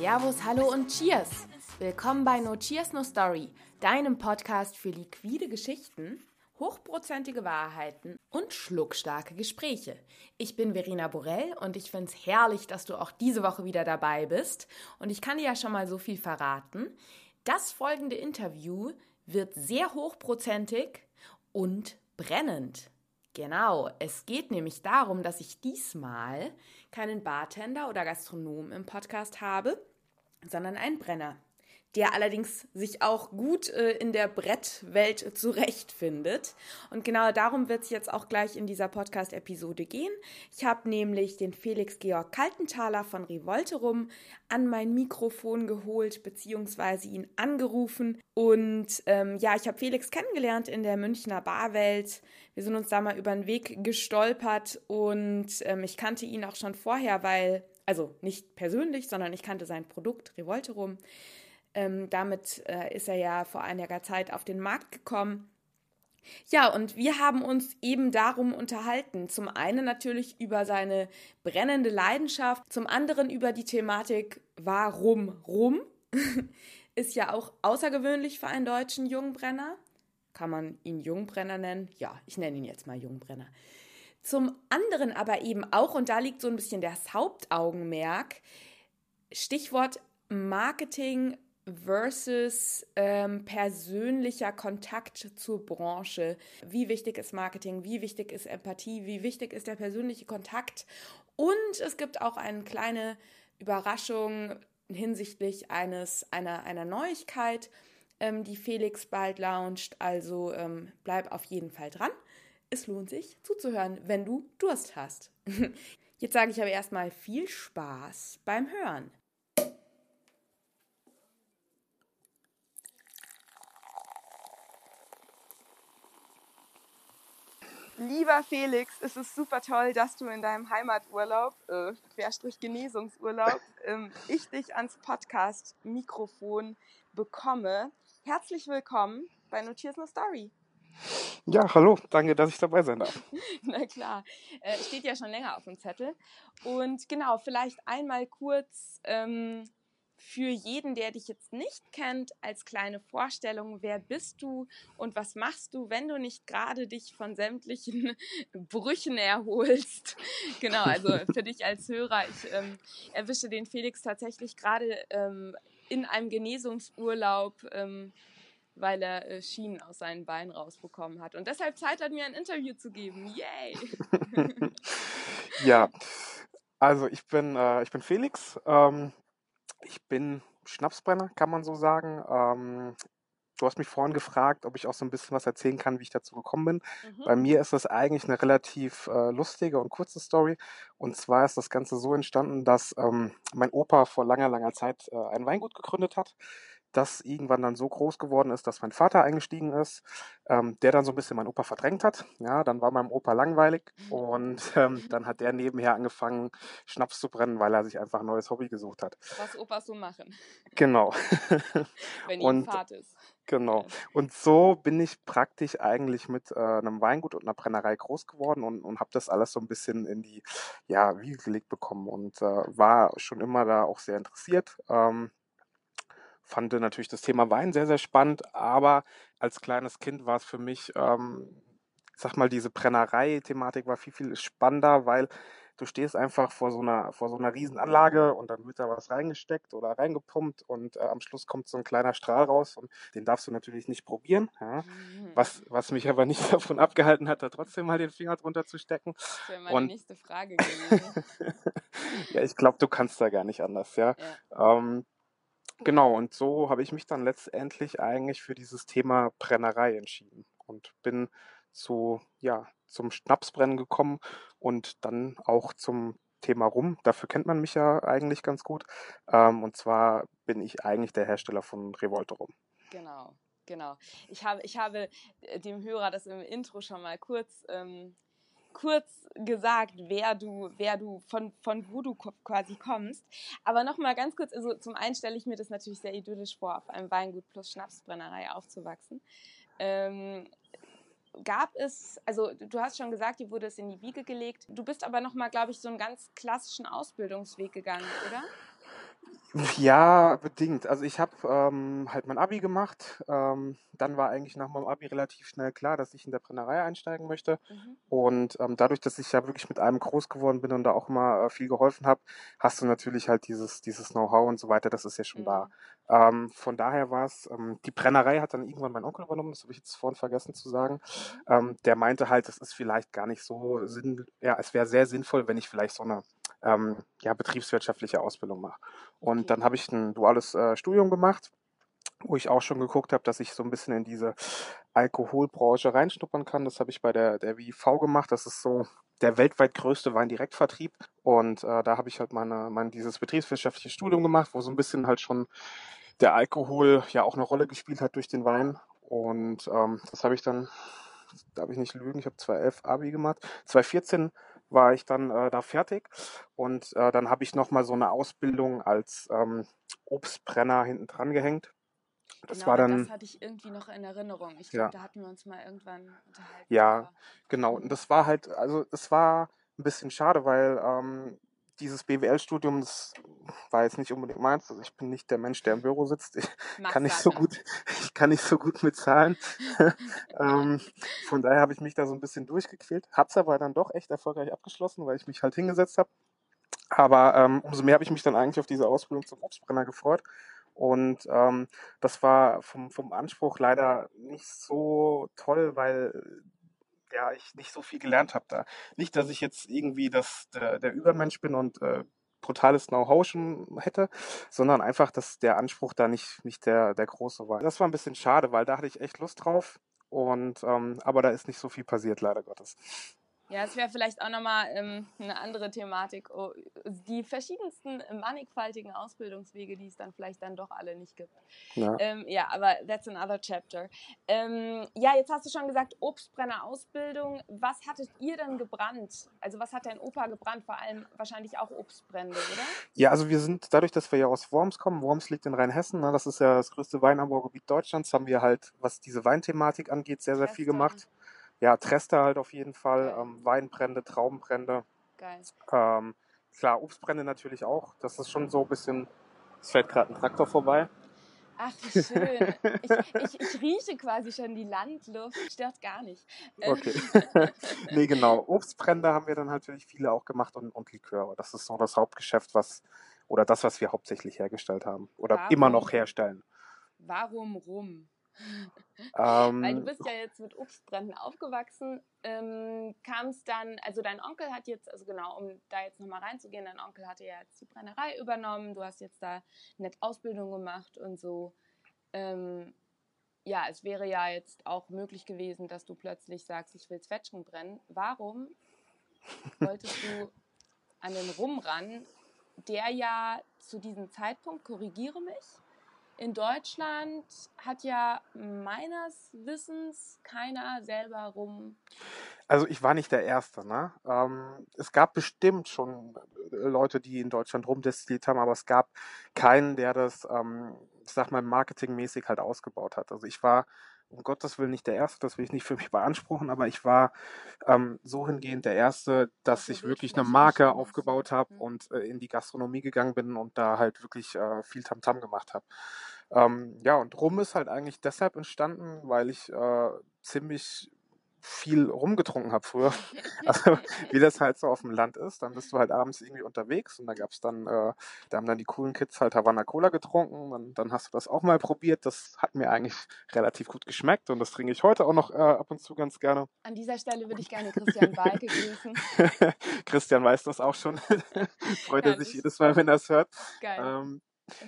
Servus, hallo und Cheers! Willkommen bei No Cheers No Story, deinem Podcast für liquide Geschichten, hochprozentige Wahrheiten und schluckstarke Gespräche. Ich bin Verena Borell und ich finde es herrlich, dass du auch diese Woche wieder dabei bist. Und ich kann dir ja schon mal so viel verraten. Das folgende Interview wird sehr hochprozentig und brennend. Genau, es geht nämlich darum, dass ich diesmal keinen Bartender oder Gastronom im Podcast habe, sondern einen Brenner der allerdings sich auch gut äh, in der Brettwelt zurechtfindet. Und genau darum wird es jetzt auch gleich in dieser Podcast-Episode gehen. Ich habe nämlich den Felix Georg Kaltenthaler von Revolterum an mein Mikrofon geholt, beziehungsweise ihn angerufen. Und ähm, ja, ich habe Felix kennengelernt in der Münchner Barwelt. Wir sind uns da mal über den Weg gestolpert und ähm, ich kannte ihn auch schon vorher, weil, also nicht persönlich, sondern ich kannte sein Produkt Revolterum. Ähm, damit äh, ist er ja vor einiger Zeit auf den Markt gekommen. Ja, und wir haben uns eben darum unterhalten. Zum einen natürlich über seine brennende Leidenschaft, zum anderen über die Thematik Warum rum? ist ja auch außergewöhnlich für einen deutschen Jungbrenner. Kann man ihn Jungbrenner nennen? Ja, ich nenne ihn jetzt mal Jungbrenner. Zum anderen aber eben auch, und da liegt so ein bisschen das Hauptaugenmerk, Stichwort Marketing versus ähm, persönlicher Kontakt zur Branche. Wie wichtig ist Marketing? Wie wichtig ist Empathie? Wie wichtig ist der persönliche Kontakt? Und es gibt auch eine kleine Überraschung hinsichtlich eines, einer, einer Neuigkeit, ähm, die Felix bald launcht. Also ähm, bleib auf jeden Fall dran. Es lohnt sich zuzuhören, wenn du Durst hast. Jetzt sage ich aber erstmal viel Spaß beim Hören. Lieber Felix, es ist super toll, dass du in deinem Heimaturlaub, äh, Querstrich Genesungsurlaub, ähm, ich dich ans Podcast-Mikrofon bekomme. Herzlich willkommen bei Notiers No Story. Ja, hallo, danke, dass ich dabei sein darf. Na klar, äh, steht ja schon länger auf dem Zettel. Und genau, vielleicht einmal kurz ähm, für jeden, der dich jetzt nicht kennt, als kleine Vorstellung, wer bist du und was machst du, wenn du nicht gerade dich von sämtlichen Brüchen erholst. Genau, also für dich als Hörer, ich ähm, erwische den Felix tatsächlich gerade ähm, in einem Genesungsurlaub. Weil er äh, Schienen aus seinen Beinen rausbekommen hat. Und deshalb Zeit hat, mir ein Interview zu geben. Yay! ja, also ich bin, äh, ich bin Felix. Ähm, ich bin Schnapsbrenner, kann man so sagen. Ähm, du hast mich vorhin gefragt, ob ich auch so ein bisschen was erzählen kann, wie ich dazu gekommen bin. Mhm. Bei mir ist das eigentlich eine relativ äh, lustige und kurze Story. Und zwar ist das Ganze so entstanden, dass ähm, mein Opa vor langer, langer Zeit äh, ein Weingut gegründet hat das irgendwann dann so groß geworden ist, dass mein Vater eingestiegen ist, ähm, der dann so ein bisschen meinen Opa verdrängt hat. Ja, dann war meinem Opa langweilig und ähm, dann hat der nebenher angefangen, Schnaps zu brennen, weil er sich einfach ein neues Hobby gesucht hat. Was Opas so machen. Genau. Wenn ihm Fahrt ist. Genau. Und so bin ich praktisch eigentlich mit äh, einem Weingut und einer Brennerei groß geworden und, und habe das alles so ein bisschen in die ja, Wiege gelegt bekommen und äh, war schon immer da auch sehr interessiert. Ähm, fand natürlich das Thema Wein sehr, sehr spannend, aber als kleines Kind war es für mich, ähm, sag mal, diese Brennerei-Thematik war viel, viel spannender, weil du stehst einfach vor so einer, vor so einer Riesenanlage und dann wird da was reingesteckt oder reingepumpt und äh, am Schluss kommt so ein kleiner Strahl raus und den darfst du natürlich nicht probieren. Ja? Mhm. Was, was mich aber nicht davon abgehalten hat, da trotzdem mal den Finger drunter zu stecken. Das wäre meine und, nächste Frage gewesen. ja, ich glaube, du kannst da gar nicht anders, ja. ja. Ähm, Genau, und so habe ich mich dann letztendlich eigentlich für dieses Thema Brennerei entschieden und bin zu, ja, zum Schnapsbrennen gekommen und dann auch zum Thema Rum. Dafür kennt man mich ja eigentlich ganz gut. Ähm, und zwar bin ich eigentlich der Hersteller von Revolte Rum. Genau, genau. Ich habe, ich habe äh, dem Hörer das im Intro schon mal kurz ähm, kurz gesagt, wer du, wer du, von, von wo du quasi kommst. Aber nochmal ganz kurz, also zum einen stelle ich mir das natürlich sehr idyllisch vor, auf einem Weingut plus Schnapsbrennerei aufzuwachsen. Ähm, gab es, also du hast schon gesagt, dir wurde es in die Wiege gelegt. Du bist aber nochmal, glaube ich, so einen ganz klassischen Ausbildungsweg gegangen, oder? Ja, bedingt. Also ich habe ähm, halt mein Abi gemacht. Ähm, dann war eigentlich nach meinem Abi relativ schnell klar, dass ich in der Brennerei einsteigen möchte. Mhm. Und ähm, dadurch, dass ich ja wirklich mit einem groß geworden bin und da auch immer äh, viel geholfen habe, hast du natürlich halt dieses, dieses Know-how und so weiter, das ist ja schon da. Mhm. Ähm, von daher war es, ähm, die Brennerei hat dann irgendwann mein Onkel übernommen, das habe ich jetzt vorhin vergessen zu sagen. Ähm, der meinte halt, es ist vielleicht gar nicht so sinn, ja, es wäre sehr sinnvoll, wenn ich vielleicht so eine ähm, ja, betriebswirtschaftliche Ausbildung mache. Und Okay. dann habe ich ein duales äh, Studium gemacht, wo ich auch schon geguckt habe, dass ich so ein bisschen in diese Alkoholbranche reinschnuppern kann. Das habe ich bei der, der WIV gemacht. Das ist so der weltweit größte Weindirektvertrieb. Und äh, da habe ich halt meine, mein, dieses betriebswirtschaftliche Studium gemacht, wo so ein bisschen halt schon der Alkohol ja auch eine Rolle gespielt hat durch den Wein. Und ähm, das habe ich dann, darf ich nicht lügen, ich habe 2011 Abi gemacht. 2014 war ich dann äh, da fertig und äh, dann habe ich nochmal so eine Ausbildung als ähm, Obstbrenner hinten dran gehängt. Das Genau, war das dann, hatte ich irgendwie noch in Erinnerung. Ich ja, glaube, da hatten wir uns mal irgendwann unterhalten ja, genau. Und Mhm. das war halt, also es war ein bisschen schade, weil ähm, dieses BWL-Studium, das war jetzt nicht unbedingt meins. Also ich bin nicht der Mensch, der im Büro sitzt. Ich kann nicht so gut, ich kann nicht so gut mit Zahlen. ähm, von daher habe ich mich da so ein bisschen durchgequält. Hab's aber dann doch echt erfolgreich abgeschlossen, weil ich mich halt hingesetzt habe. Aber ähm, umso mehr habe ich mich dann eigentlich auf diese Ausbildung zum Obstbrenner gefreut. Und ähm, das war vom, vom Anspruch leider nicht so toll, weil ja, ich nicht so viel gelernt habe da. Nicht, dass ich jetzt irgendwie das, der, der Übermensch bin und äh, brutales Know-how schon hätte, sondern einfach, dass der Anspruch da nicht, nicht der, der große war. Das war ein bisschen schade, weil da hatte ich echt Lust drauf. Und ähm, aber da ist nicht so viel passiert, leider Gottes. Ja, es wäre vielleicht auch nochmal ähm, eine andere Thematik. Oh, die verschiedensten mannigfaltigen Ausbildungswege, die es dann vielleicht dann doch alle nicht gibt. Ja. Ähm, ja, aber that's another chapter. Ähm, ja, jetzt hast du schon gesagt, Obstbrenner-Ausbildung. Was hattet ihr denn gebrannt? Also was hat dein Opa gebrannt? Vor allem wahrscheinlich auch Obstbrände, oder? Ja, also wir sind, dadurch, dass wir ja aus Worms kommen, Worms liegt in Rheinhessen, ne, das ist ja das größte Weinanbaugebiet Deutschlands, haben wir halt, was diese Weinthematik angeht, sehr, sehr viel Trester. gemacht. Ja, Trester halt auf jeden Fall, ähm, Weinbrände, Traubenbrände, Geil. ähm, klar, Obstbrände natürlich auch. Das ist schon so ein bisschen, es fährt gerade ein Traktor vorbei. Ach, wie schön. Ich, ich, ich rieche quasi schon die Landluft. Stört gar nicht. Ähm, Okay. nee, genau. Obstbrände haben wir dann natürlich viele auch gemacht und, und Liköre. Das ist so das Hauptgeschäft, was, oder das, was wir hauptsächlich hergestellt haben. Oder immer warum, noch herstellen. warum rum? Weil du Ähm, bist ja jetzt mit Obstbränden aufgewachsen. Ähm, Kam es dann, also dein Onkel hat jetzt, also genau, um da jetzt nochmal reinzugehen, dein Onkel hatte ja jetzt die Brennerei übernommen, du hast jetzt da nett Ausbildung gemacht und so. Ähm, ja, es wäre ja jetzt auch möglich gewesen, dass du plötzlich sagst, ich will Zwetschgen brennen. Warum wolltest du an den Rum ran, der ja zu diesem Zeitpunkt, korrigiere mich, in Deutschland hat ja meines Wissens keiner selber rum. Also ich war nicht der Erste, ne? Ähm, es gab bestimmt schon äh, Leute, die in Deutschland rumdestilliert haben, aber es gab keinen, der das, ähm, ich sag mal, marketingmäßig halt ausgebaut hat. Also ich war um Gottes Willen nicht der Erste, das will ich nicht für mich beanspruchen, aber ich war ähm, so hingehend der Erste, dass ich wirklich eine Marke aufgebaut habe Hm. und äh, in die Gastronomie gegangen bin und da halt wirklich äh, viel Tamtam gemacht habe. Ähm, ja, und Rum ist halt eigentlich deshalb entstanden, weil ich äh, ziemlich viel rumgetrunken habe früher. Also wie das halt so auf dem Land ist, dann bist du halt abends irgendwie unterwegs und da gab's dann, äh, da haben dann die coolen Kids halt Havana Cola getrunken, dann, dann hast du das auch mal probiert. Das hat mir eigentlich relativ gut geschmeckt und das trinke ich heute auch noch äh, ab und zu ganz gerne. An dieser Stelle würde ich gerne Christian Balke grüßen. Christian weiß das auch schon. Freut er sich jedes Mal, wenn er es hört. Geil. Ähm.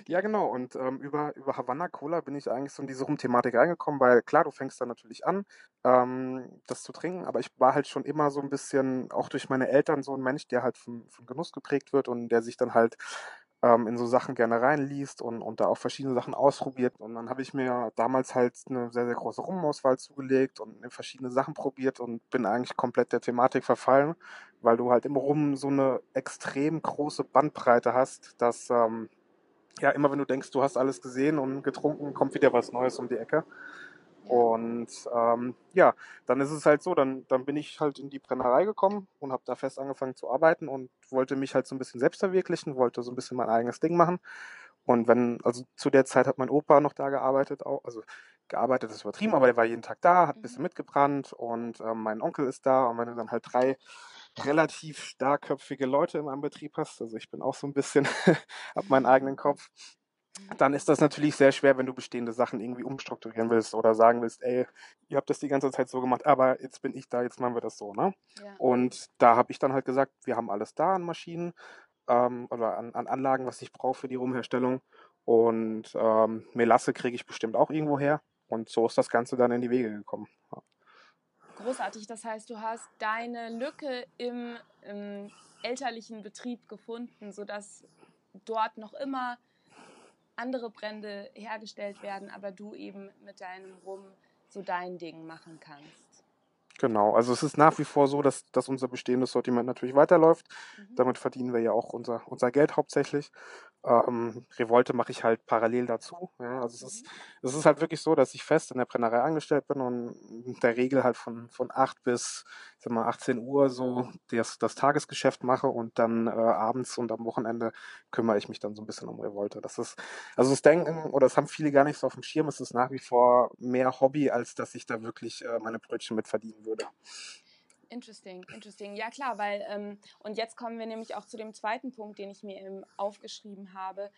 Ja, genau. Und ähm, über, über Havanna Cola bin ich eigentlich so in diese Rum-Thematik reingekommen, weil klar, du fängst dann natürlich an, ähm, das zu trinken, aber ich war halt schon immer so ein bisschen, auch durch meine Eltern, so ein Mensch, der halt von, von Genuss geprägt wird und der sich dann halt ähm, in so Sachen gerne reinliest und, und da auch verschiedene Sachen ausprobiert. Und dann habe ich mir damals halt eine sehr, sehr große Rumauswahl zugelegt und verschiedene Sachen probiert und bin eigentlich komplett der Thematik verfallen, weil du halt im Rum so eine extrem große Bandbreite hast, dass ähm, ja, immer wenn du denkst, du hast alles gesehen und getrunken, kommt wieder was Neues um die Ecke. Und ähm, ja, dann ist es halt so, dann, dann bin ich halt in die Brennerei gekommen und habe da fest angefangen zu arbeiten und wollte mich halt so ein bisschen selbst verwirklichen, wollte so ein bisschen mein eigenes Ding machen. Und wenn, also zu der Zeit hat mein Opa noch da gearbeitet, auch, also gearbeitet ist übertrieben, aber der war jeden Tag da, hat ein bisschen mhm. mitgebrannt und ähm, mein Onkel ist da und wenn du dann halt drei relativ starkköpfige Leute in meinem Betrieb hast, also ich bin auch so ein bisschen, hab meinen eigenen Kopf, dann ist das natürlich sehr schwer, wenn du bestehende Sachen irgendwie umstrukturieren willst oder sagen willst, ey, ihr habt das die ganze Zeit so gemacht, aber jetzt bin ich da, jetzt machen wir das so, ne? Ja. Und da habe ich dann halt gesagt, wir haben alles da an Maschinen ähm, oder an, an Anlagen, was ich brauche für die Rumherstellung. Und ähm, Melasse kriege ich bestimmt auch irgendwo her. Und so ist das Ganze dann in die Wege gekommen. Ja. Großartig, das heißt, du hast deine Lücke im, im elterlichen Betrieb gefunden, sodass dort noch immer andere Brände hergestellt werden, aber du eben mit deinem Rum so dein Ding machen kannst. Genau, also es ist nach wie vor so, dass, dass unser bestehendes Sortiment natürlich weiterläuft. Mhm. Damit verdienen wir ja auch unser, unser Geld hauptsächlich. Ähm, Revolte mache ich halt parallel dazu. Ja, also es ist, mhm. es ist halt wirklich so, dass ich fest in der Brennerei angestellt bin und in der Regel halt von, von 8 bis ich sag mal, 18 Uhr so das, das Tagesgeschäft mache und dann äh, abends und am Wochenende kümmere ich mich dann so ein bisschen um Revolte. Das ist, also das Denken, oder das haben viele gar nicht so auf dem Schirm, es ist nach wie vor mehr Hobby, als dass ich da wirklich äh, meine Brötchen mit verdienen würde. Interesting, interesting. Ja klar, weil, ähm, und jetzt kommen wir nämlich auch zu dem zweiten Punkt, den ich mir eben aufgeschrieben habe,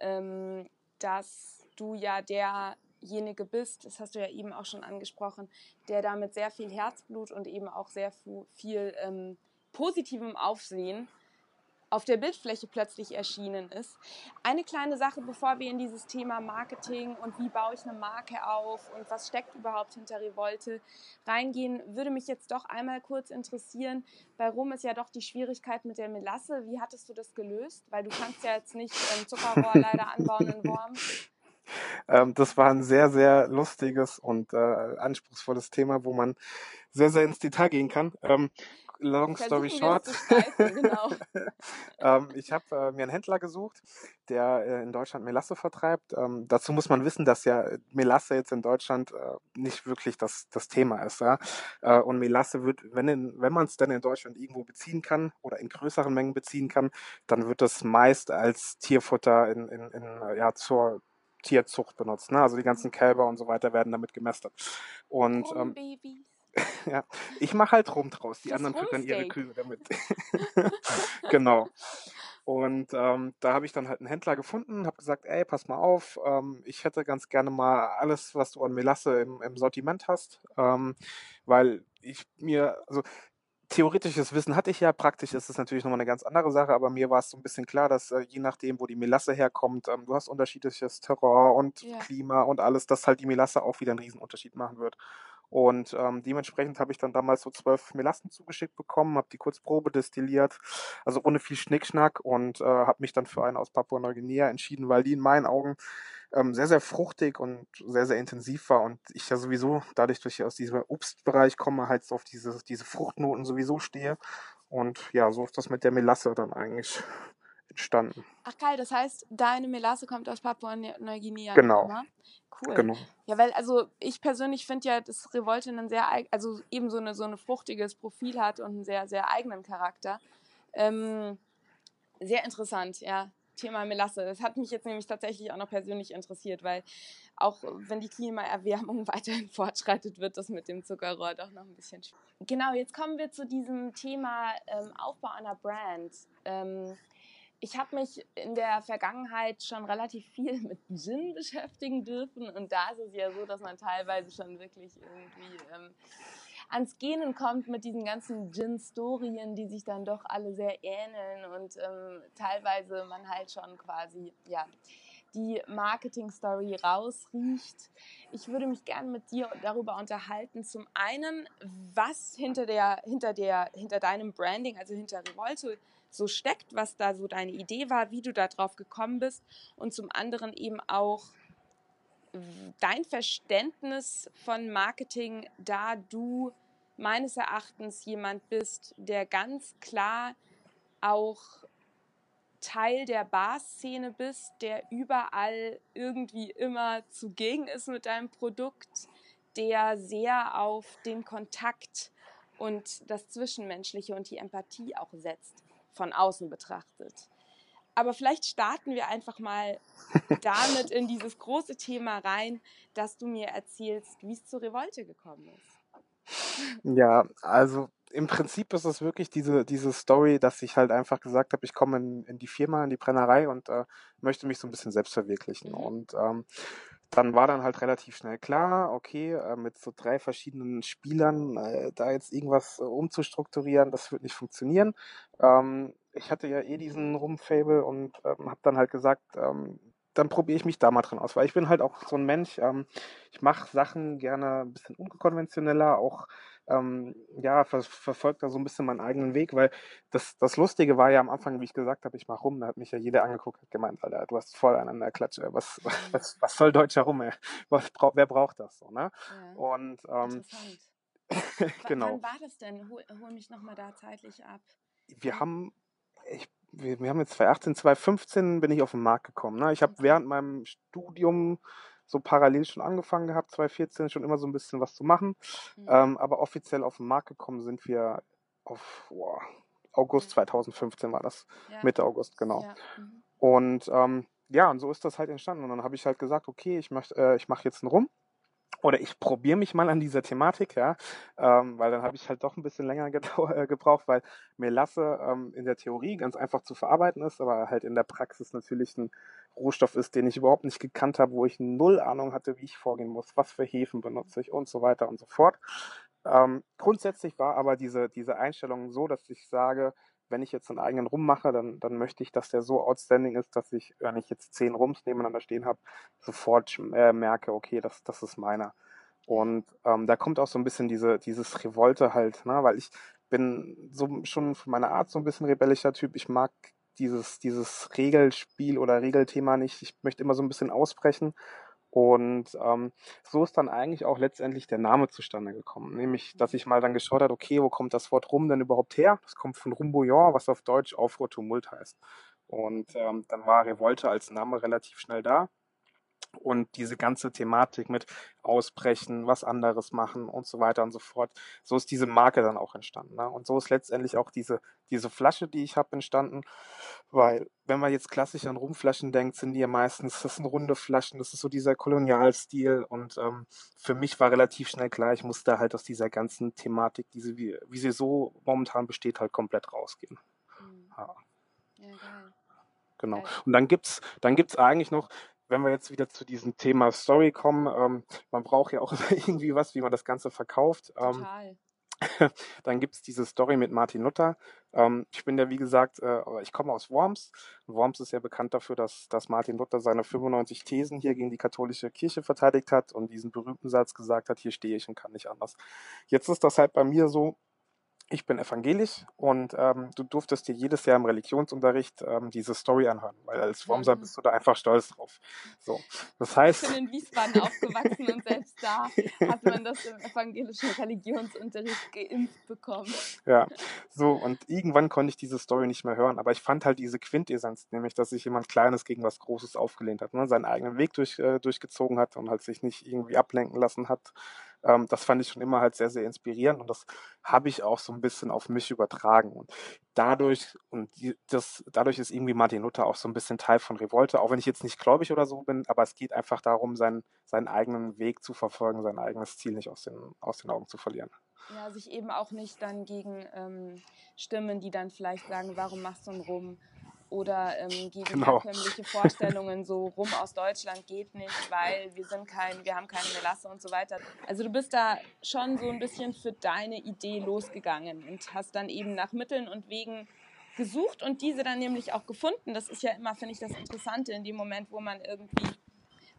ähm, dass du ja derjenige bist, das hast du ja eben auch schon angesprochen, der da mit sehr viel Herzblut und eben auch sehr viel ähm, positivem Aufsehen auf der Bildfläche plötzlich erschienen ist. Eine kleine Sache, bevor wir in dieses Thema Marketing und wie baue ich eine Marke auf und was steckt überhaupt hinter Revolte reingehen, würde mich jetzt doch einmal kurz interessieren. Bei Rum ist ja doch die Schwierigkeit mit der Melasse. Wie hattest du das gelöst? Weil du kannst ja jetzt nicht ähm, Zuckerrohr leider anbauen in Worms. Ähm, das war ein sehr, sehr lustiges und äh, anspruchsvolles Thema, wo man sehr, sehr ins Detail gehen kann. Ähm, long story short. genau. ähm, ich habe äh, mir einen Händler gesucht, der äh, in Deutschland Melasse vertreibt. Ähm, dazu muss man wissen, dass ja Melasse jetzt in Deutschland äh, nicht wirklich das, das Thema ist. Ja? Äh, und Melasse wird, wenn, in, wenn man es dann in Deutschland irgendwo beziehen kann oder in größeren Mengen beziehen kann, dann wird das meist als Tierfutter in, in, in ja, zur Tierzucht benutzt. Ne? Also die ganzen Kälber und so weiter werden damit gemästet. Und ähm, ja, ich mache halt rum draus. Die das anderen füttern ihre Kühe damit. genau. Und ähm, da habe ich dann halt einen Händler gefunden, habe gesagt, ey, pass mal auf, ähm, ich hätte ganz gerne mal alles, was du an Melasse im, im Sortiment hast, ähm, weil ich mir, also theoretisches Wissen hatte ich ja, praktisch ist es natürlich nochmal eine ganz andere Sache, aber mir war es so ein bisschen klar, dass äh, je nachdem, wo die Melasse herkommt, ähm, du hast unterschiedliches Terror und ja. Klima und alles, dass halt die Melasse auch wieder einen Riesenunterschied machen wird. Und ähm, dementsprechend habe ich dann damals so zwölf Melassen zugeschickt bekommen, habe die kurz Probe destilliert, also ohne viel Schnickschnack und äh, habe mich dann für einen aus Papua-Neuguinea entschieden, weil die in meinen Augen ähm, sehr, sehr fruchtig und sehr, sehr intensiv war und ich ja sowieso, dadurch, dass ich aus diesem Obstbereich komme, halt so auf diese, diese Fruchtnoten sowieso stehe. Und ja, so ist das mit der Melasse dann eigentlich entstanden. Ach geil, das heißt, deine Melasse kommt aus Papua-Neuguinea. Genau. Cool. Genau. Ja, weil also ich persönlich finde ja, dass Revolte ein sehr, also eben so eine so ein fruchtiges Profil hat und einen sehr, sehr eigenen Charakter. Ähm, sehr interessant, ja. Thema Melasse. Das hat mich jetzt nämlich tatsächlich auch noch persönlich interessiert, weil auch wenn die Klimaerwärmung weiterhin fortschreitet, wird das mit dem Zuckerrohr doch noch ein bisschen schwierig. Genau, jetzt kommen wir zu diesem Thema ähm, Aufbau einer Brand. Ähm, ich habe mich in der Vergangenheit schon relativ viel mit Gin beschäftigen dürfen und da ist es ja so, dass man teilweise schon wirklich irgendwie ähm, ans Genen kommt mit diesen ganzen Gin-Storien, die sich dann doch alle sehr ähneln und ähm, teilweise man halt schon quasi, ja, die Marketing-Story rausriecht. Ich würde mich gerne mit dir darüber unterhalten. Zum einen, was hinter der, hinter der, hinter deinem Branding, also hinter Revolte so steckt, was da so deine Idee war, wie du da drauf gekommen bist und zum anderen eben auch dein Verständnis von Marketing, da du meines Erachtens jemand bist, der ganz klar auch Teil der Bar-Szene bist, der überall irgendwie immer zugegen ist mit deinem Produkt, der sehr auf den Kontakt und das Zwischenmenschliche und die Empathie auch setzt, von außen betrachtet. Aber vielleicht starten wir einfach mal damit in dieses große Thema rein, dass du mir erzählst, wie es zur Revolte gekommen ist. Ja, also im Prinzip ist es wirklich diese, diese Story, dass ich halt einfach gesagt habe, ich komme in, in die Firma, in die Brennerei und äh, möchte mich so ein bisschen selbst verwirklichen. Mhm. Und ähm, dann war dann halt relativ schnell klar, okay, äh, mit so drei verschiedenen Spielern äh, da jetzt irgendwas äh, umzustrukturieren, das wird nicht funktionieren. Ähm, ich hatte ja eh diesen Rumfable und ähm, habe dann halt gesagt, ähm, dann probiere ich mich da mal drin aus, weil ich bin halt auch so ein Mensch, ähm, ich mache Sachen gerne ein bisschen unkonventioneller, auch ähm, ja, ver verfolgt da so ein bisschen meinen eigenen Weg, weil das, das Lustige war ja am Anfang, wie ich gesagt habe, ich mache rum, da hat mich ja jeder angeguckt und gemeint, Alter, du hast voll an der Klatsche, was, was, was soll deutscher rum, ey? Was, wer braucht das so, ne? Ja. Und ähm, genau. Wann war das denn? Hol, hol mich nochmal da zeitlich ab. Wir haben, ich wir, wir haben jetzt 2018, 2015 bin ich auf den Markt gekommen. Ne? Ich habe okay. während meinem Studium so parallel schon angefangen gehabt, 2014 schon immer so ein bisschen was zu machen. Mhm. Ähm, aber offiziell auf den Markt gekommen sind wir auf boah, August 2015 war das. Ja. Mitte August, genau. Ja. Mhm. Und ähm, ja, und so ist das halt entstanden. Und dann habe ich halt gesagt, okay, ich möchte, äh, ich mache jetzt einen Rum oder ich probiere mich mal an dieser Thematik, ja, ähm, weil dann habe ich halt doch ein bisschen länger äh, gebraucht, weil Melasse ähm, in der Theorie ganz einfach zu verarbeiten ist, aber halt in der Praxis natürlich ein Rohstoff ist, den ich überhaupt nicht gekannt habe, wo ich null Ahnung hatte, wie ich vorgehen muss, was für Hefen benutze ich und so weiter und so fort. Ähm, grundsätzlich war aber diese, diese Einstellung so, dass ich sage, wenn ich jetzt einen eigenen Rum mache, dann, dann möchte ich, dass der so outstanding ist, dass ich, wenn ich jetzt zehn Rums nebeneinander stehen habe, sofort äh, merke, okay, das, das ist meiner. Und ähm, da kommt auch so ein bisschen diese, dieses Revolte halt, ne? weil ich bin so schon von meiner Art so ein bisschen rebellischer Typ. Ich mag dieses, dieses Regelspiel oder Regelthema nicht. Ich möchte immer so ein bisschen ausbrechen. Und ähm, so ist dann eigentlich auch letztendlich der Name zustande gekommen. Nämlich, dass ich mal dann geschaut habe, okay, wo kommt das Wort Rum denn überhaupt her? Das kommt von Rumbouillon, was auf Deutsch Aufruhr Tumult heißt. Und ähm, dann war Revolte als Name relativ schnell da und diese ganze Thematik mit Ausbrechen, was anderes machen und so weiter und so fort. So ist diese Marke dann auch entstanden. Ne? Und so ist letztendlich auch diese, diese Flasche, die ich habe, entstanden. Weil, wenn man jetzt klassisch an Rumflaschen denkt, sind die ja meistens, das sind runde Flaschen, das ist so dieser Kolonialstil. Und ähm, für mich war relativ schnell klar, ich musste halt aus dieser ganzen Thematik, diese, wie, wie sie so momentan besteht, halt komplett rausgehen. Mhm. Ja. ja. Genau. Und dann gibt's, dann gibt's eigentlich noch, wenn wir jetzt wieder zu diesem Thema Story kommen, ähm, man braucht ja auch irgendwie was, wie man das Ganze verkauft. Ähm, Total. dann gibt es diese Story mit Martin Luther. Ähm, ich bin ja, wie gesagt, äh, ich komme aus Worms. Worms ist ja bekannt dafür, dass, dass Martin Luther seine 95 Thesen hier gegen die katholische Kirche verteidigt hat und diesen berühmten Satz gesagt hat, hier stehe ich und kann nicht anders. Jetzt ist das halt bei mir so, ich bin evangelisch und ähm, du durftest dir jedes Jahr im Religionsunterricht ähm, diese Story anhören, weil als Wormser mhm. bist du da einfach stolz drauf. So, das heißt. Ich bin in Wiesbaden aufgewachsen und selbst da hat man das im evangelischen Religionsunterricht geimpft bekommen. Ja, so und irgendwann konnte ich diese Story nicht mehr hören, aber ich fand halt diese Quintessenz, nämlich, dass sich jemand Kleines gegen was Großes aufgelehnt hat, ne, seinen eigenen Weg durch, äh, durchgezogen hat und halt sich nicht irgendwie ablenken lassen hat ähm, das fand ich schon immer halt sehr, sehr inspirierend und das habe ich auch so ein bisschen auf mich übertragen. Und dadurch, und das, dadurch ist irgendwie Martin Luther auch so ein bisschen Teil von Revolte, auch wenn ich jetzt nicht gläubig oder so bin, aber es geht einfach darum, seinen, seinen eigenen Weg zu verfolgen, sein eigenes Ziel nicht aus den, aus den Augen zu verlieren. Ja, sich eben auch nicht dann gegen ähm, Stimmen, die dann vielleicht sagen, warum machst du einen Rum? Oder ähm, gegen genau. herkömmliche Vorstellungen, so rum aus Deutschland geht nicht, weil wir sind kein, wir haben keine Melasse und so weiter. Also du bist da schon so ein bisschen für deine Idee losgegangen und hast dann eben nach Mitteln und Wegen gesucht und diese dann nämlich auch gefunden. Das ist ja immer, finde ich, das Interessante in dem Moment, wo man irgendwie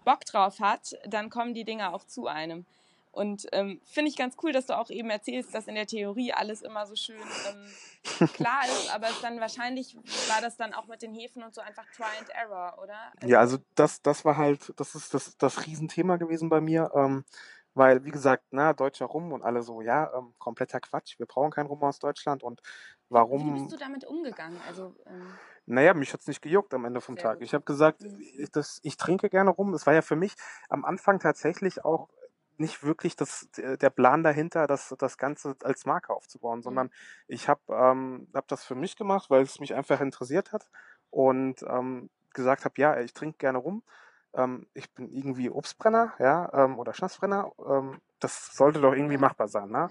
Bock drauf hat, dann kommen die Dinge auch zu einem. Und ähm, finde ich ganz cool, dass du auch eben erzählst, dass in der Theorie alles immer so schön ähm, klar ist, aber es dann wahrscheinlich war das dann auch mit den Hefen und so einfach Try and Error, oder? Also ja, also das, das war halt, das ist das, das Riesenthema gewesen bei mir. Ähm, weil, wie gesagt, na, deutscher Rum und alle so, ja, ähm, kompletter Quatsch, wir brauchen keinen Rum aus Deutschland und warum. Wie bist du damit umgegangen? Also, ähm naja, mich hat es nicht gejuckt am Ende vom Tag. Ich habe gesagt, mhm. ich, das, ich trinke gerne rum. Es war ja für mich am Anfang tatsächlich auch nicht wirklich das, der Plan dahinter, das, das Ganze als Marke aufzubauen, mhm. sondern ich habe ähm, hab das für mich gemacht, weil es mich einfach interessiert hat und ähm, gesagt habe, ja, ich trinke gerne rum. Ähm, ich bin irgendwie Obstbrenner, ja, ähm, oder Schnatzbrenner. Ähm, das sollte doch irgendwie machbar sein, ne?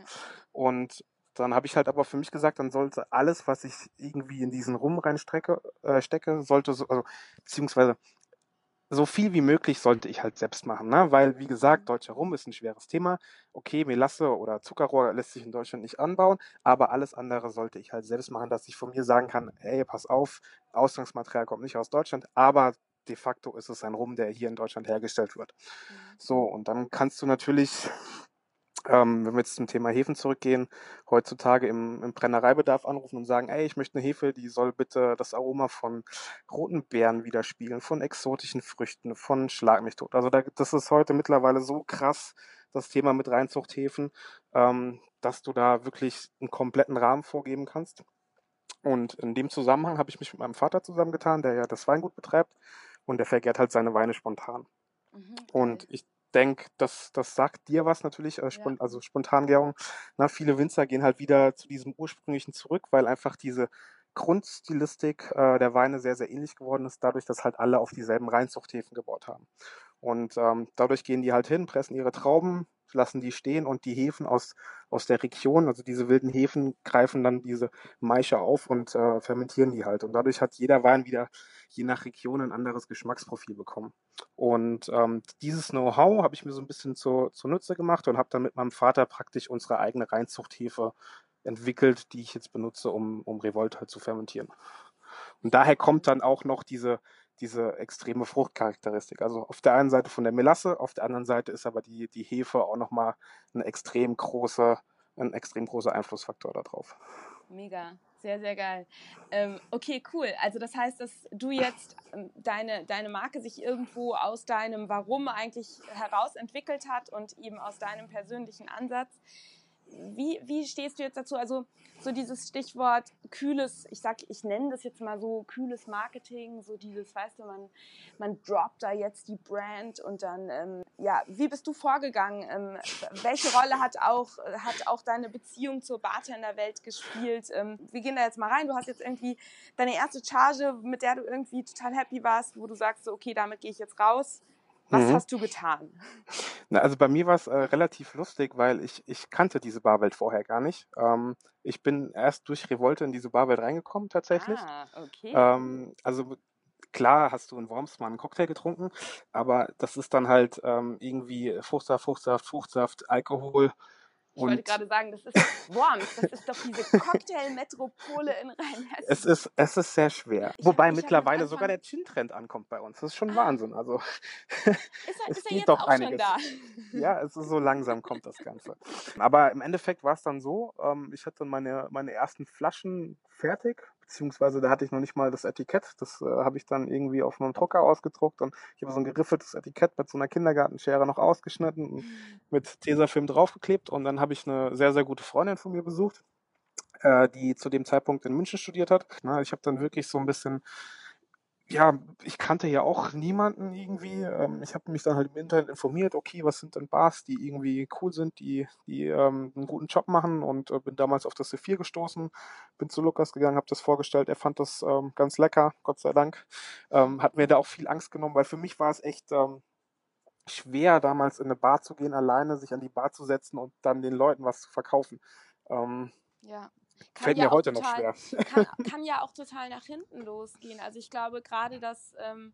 Und dann habe ich halt aber für mich gesagt, dann sollte alles, was ich irgendwie in diesen Rum reinstecke, äh, stecke, sollte so, also beziehungsweise so viel wie möglich sollte ich halt selbst machen, ne? Weil, wie gesagt, deutscher Rum ist ein schweres Thema. Okay, Melasse oder Zuckerrohr lässt sich in Deutschland nicht anbauen, aber alles andere sollte ich halt selbst machen, dass ich von mir sagen kann, ey, pass auf, Ausgangsmaterial kommt nicht aus Deutschland, aber de facto ist es ein Rum, der hier in Deutschland hergestellt wird. Mhm. So, und dann kannst du natürlich ähm, wenn wir jetzt zum Thema Hefen zurückgehen, heutzutage im, im Brennereibedarf anrufen und sagen, ey, ich möchte eine Hefe, die soll bitte das Aroma von roten Beeren widerspiegeln, von exotischen Früchten, von Schlag mich tot. Also da, das ist heute mittlerweile so krass, das Thema mit Reinzuchthäfen, ähm, dass du da wirklich einen kompletten Rahmen vorgeben kannst. Und in dem Zusammenhang habe ich mich mit meinem Vater zusammengetan, der ja das Weingut betreibt und der vergärt halt seine Weine spontan. Mhm, und ich denke, das, das sagt dir was natürlich, äh, spont, ja. also Spontangärung. Na, viele Winzer gehen halt wieder zu diesem ursprünglichen zurück, weil einfach diese Grundstilistik äh, der Weine sehr, sehr ähnlich geworden ist, dadurch, dass halt alle auf dieselben Reinzuchthäfen gebaut haben. Und ähm, dadurch gehen die halt hin, pressen ihre Trauben, lassen die stehen und die Hefen aus, aus der Region, also diese wilden Hefen, greifen dann diese Maische auf und äh, fermentieren die halt. Und dadurch hat jeder Wein wieder je nach Region ein anderes Geschmacksprofil bekommen. Und ähm, dieses Know-how habe ich mir so ein bisschen zu, zunutze gemacht und habe dann mit meinem Vater praktisch unsere eigene Reinzuchthefe entwickelt, die ich jetzt benutze, um, um Revolt halt zu fermentieren. Und daher kommt dann auch noch diese, diese extreme Fruchtcharakteristik. Also auf der einen Seite von der Melasse, auf der anderen Seite ist aber die, die Hefe auch nochmal ein extrem großer, ein extrem großer Einflussfaktor darauf. Mega, sehr, sehr geil. Ähm, okay, cool. Also das heißt, dass du jetzt ähm, deine, deine Marke sich irgendwo aus deinem Warum eigentlich heraus entwickelt hat und eben aus deinem persönlichen Ansatz wie, wie stehst du jetzt dazu? Also so dieses Stichwort kühles, ich sag, ich nenne das jetzt mal so kühles Marketing, so dieses, weißt du, man, man droppt da jetzt die Brand und dann, ähm, ja, wie bist du vorgegangen? Ähm, welche Rolle hat auch, hat auch deine Beziehung zur Bartenderwelt gespielt? Ähm, wir gehen da jetzt mal rein. Du hast jetzt irgendwie deine erste Charge, mit der du irgendwie total happy warst, wo du sagst, so, okay, damit gehe ich jetzt raus. Was mhm. hast du getan? Na, also bei mir war es äh, relativ lustig, weil ich, ich kannte diese Barwelt vorher gar nicht. Ähm, ich bin erst durch Revolte in diese Barwelt reingekommen tatsächlich. Ah, okay. Ähm, also klar hast du in Worms mal einen Cocktail getrunken, aber das ist dann halt ähm, irgendwie Fruchtsaft, Fruchtsaft, Fruchtsaft, Alkohol ich wollte gerade sagen, das ist Worms, das ist doch diese Cocktail-Metropole in Rheinhessen. Es ist, es ist sehr schwer. Ich Wobei hab, mittlerweile sogar der Gin-Trend ankommt bei uns. Das ist schon ah. Wahnsinn. Also ist er, es ist er geht doch einiges. Ja, es ist so langsam kommt das Ganze. Aber im Endeffekt war es dann so, ähm, ich hatte meine, meine ersten Flaschen fertig, beziehungsweise da hatte ich noch nicht mal das Etikett. Das äh, habe ich dann irgendwie auf meinem Drucker ausgedruckt und ich habe so ein geriffeltes Etikett mit so einer Kindergartenschere noch ausgeschnitten und mhm. mit Tesafilm draufgeklebt und dann habe ich eine sehr, sehr gute Freundin von mir besucht, äh, die zu dem Zeitpunkt in München studiert hat. Na, ich habe dann wirklich so ein bisschen ja, ich kannte ja auch niemanden irgendwie. Ähm, ich habe mich dann halt im Internet informiert, okay, was sind denn Bars, die irgendwie cool sind, die, die ähm, einen guten Job machen und äh, bin damals auf das C4 gestoßen, bin zu Lukas gegangen, habe das vorgestellt, er fand das ähm, ganz lecker, Gott sei Dank. Ähm, hat mir da auch viel Angst genommen, weil für mich war es echt ähm, schwer, damals in eine Bar zu gehen, alleine sich an die Bar zu setzen und dann den Leuten was zu verkaufen. Ähm, ja. Fällt ja mir heute total, noch schwer. Kann, kann, ja auch total nach hinten losgehen. Also ich glaube gerade, dass ähm,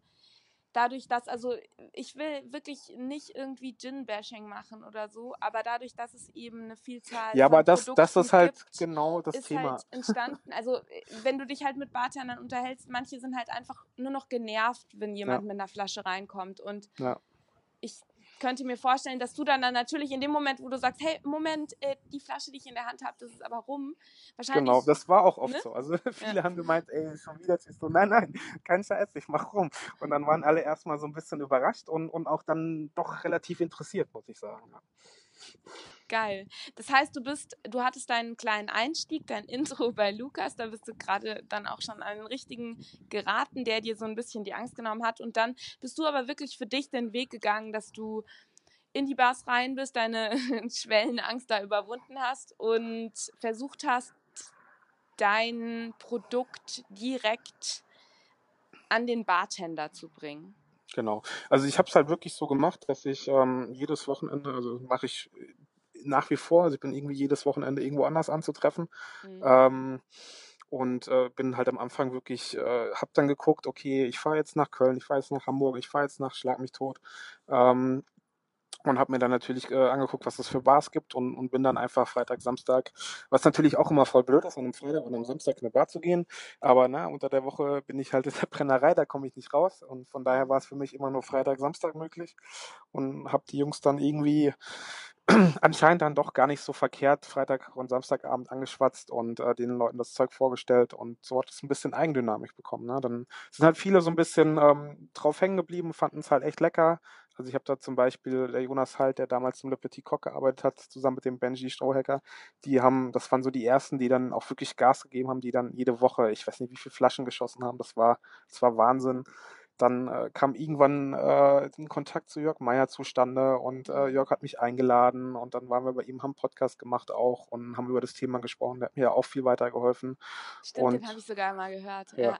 dadurch, dass, also ich will wirklich nicht irgendwie Gin-Bashing machen oder so, aber dadurch, dass es eben eine Vielzahl Ja, aber das, das ist halt gibt, genau das ist Thema. Halt entstanden. Also wenn du dich halt mit Bartendern unterhältst, manche sind halt einfach nur noch genervt, wenn jemand ja. mit einer Flasche reinkommt. Und ja. ich könnte mir vorstellen, dass du dann, dann natürlich in dem Moment, wo du sagst, hey, Moment, äh, die Flasche, die ich in der Hand habe, das ist aber rum. Wahrscheinlich, genau, das war auch oft ne? so. Also viele ja. haben gemeint, ey, schon wieder ziehst du. Nein, nein, kein Scheiß, ich mach rum. Und dann waren alle erstmal so ein bisschen überrascht und, und auch dann doch relativ interessiert, muss ich sagen. Geil. Das heißt, du bist, du hattest deinen kleinen Einstieg, dein Intro bei Lukas, da bist du gerade dann auch schon an den richtigen geraten, der dir so ein bisschen die Angst genommen hat. Und dann bist du aber wirklich für dich den Weg gegangen, dass du in die Bars rein bist, deine Schwellenangst da überwunden hast und versucht hast, dein Produkt direkt an den Bartender zu bringen. Genau. Also ich habe es halt wirklich so gemacht, dass ich ähm, jedes Wochenende, also mache ich nach wie vor, also ich bin irgendwie jedes Wochenende irgendwo anders anzutreffen. Mhm. Ähm, und äh, bin halt am Anfang wirklich, äh, hab dann geguckt, okay, ich fahre jetzt nach Köln, ich fahre jetzt nach Hamburg, ich fahre jetzt nach Schlag mich tot. Ähm, und habe mir dann natürlich äh, angeguckt, was es für Bars gibt und, und bin dann einfach Freitag, Samstag, was natürlich auch immer voll blöd ist, an einem Freitag und am Samstag in eine Bar zu gehen. Aber na, unter der Woche bin ich halt in der Brennerei, da komme ich nicht raus. Und von daher war es für mich immer nur Freitag, Samstag möglich. Und habe die Jungs dann irgendwie anscheinend dann doch gar nicht so verkehrt Freitag und Samstagabend angeschwatzt und äh, den Leuten das Zeug vorgestellt und so hat es ein bisschen Eigendynamik bekommen. Ne? Dann sind halt viele so ein bisschen ähm, drauf hängen geblieben, fanden es halt echt lecker. Also ich habe da zum Beispiel der Jonas Halt, der damals zum Le Petit Coq gearbeitet hat, zusammen mit dem Benji Strohhacker, die haben, das waren so die ersten, die dann auch wirklich Gas gegeben haben, die dann jede Woche, ich weiß nicht, wie viele Flaschen geschossen haben. Das war, das war Wahnsinn. Dann äh, kam irgendwann äh, ein Kontakt zu Jörg Meyer zustande und äh, Jörg hat mich eingeladen und dann waren wir bei ihm, haben Podcast gemacht auch und haben über das Thema gesprochen. Der hat mir ja auch viel weitergeholfen. Stimmt, und, den habe ich sogar mal gehört. Ja,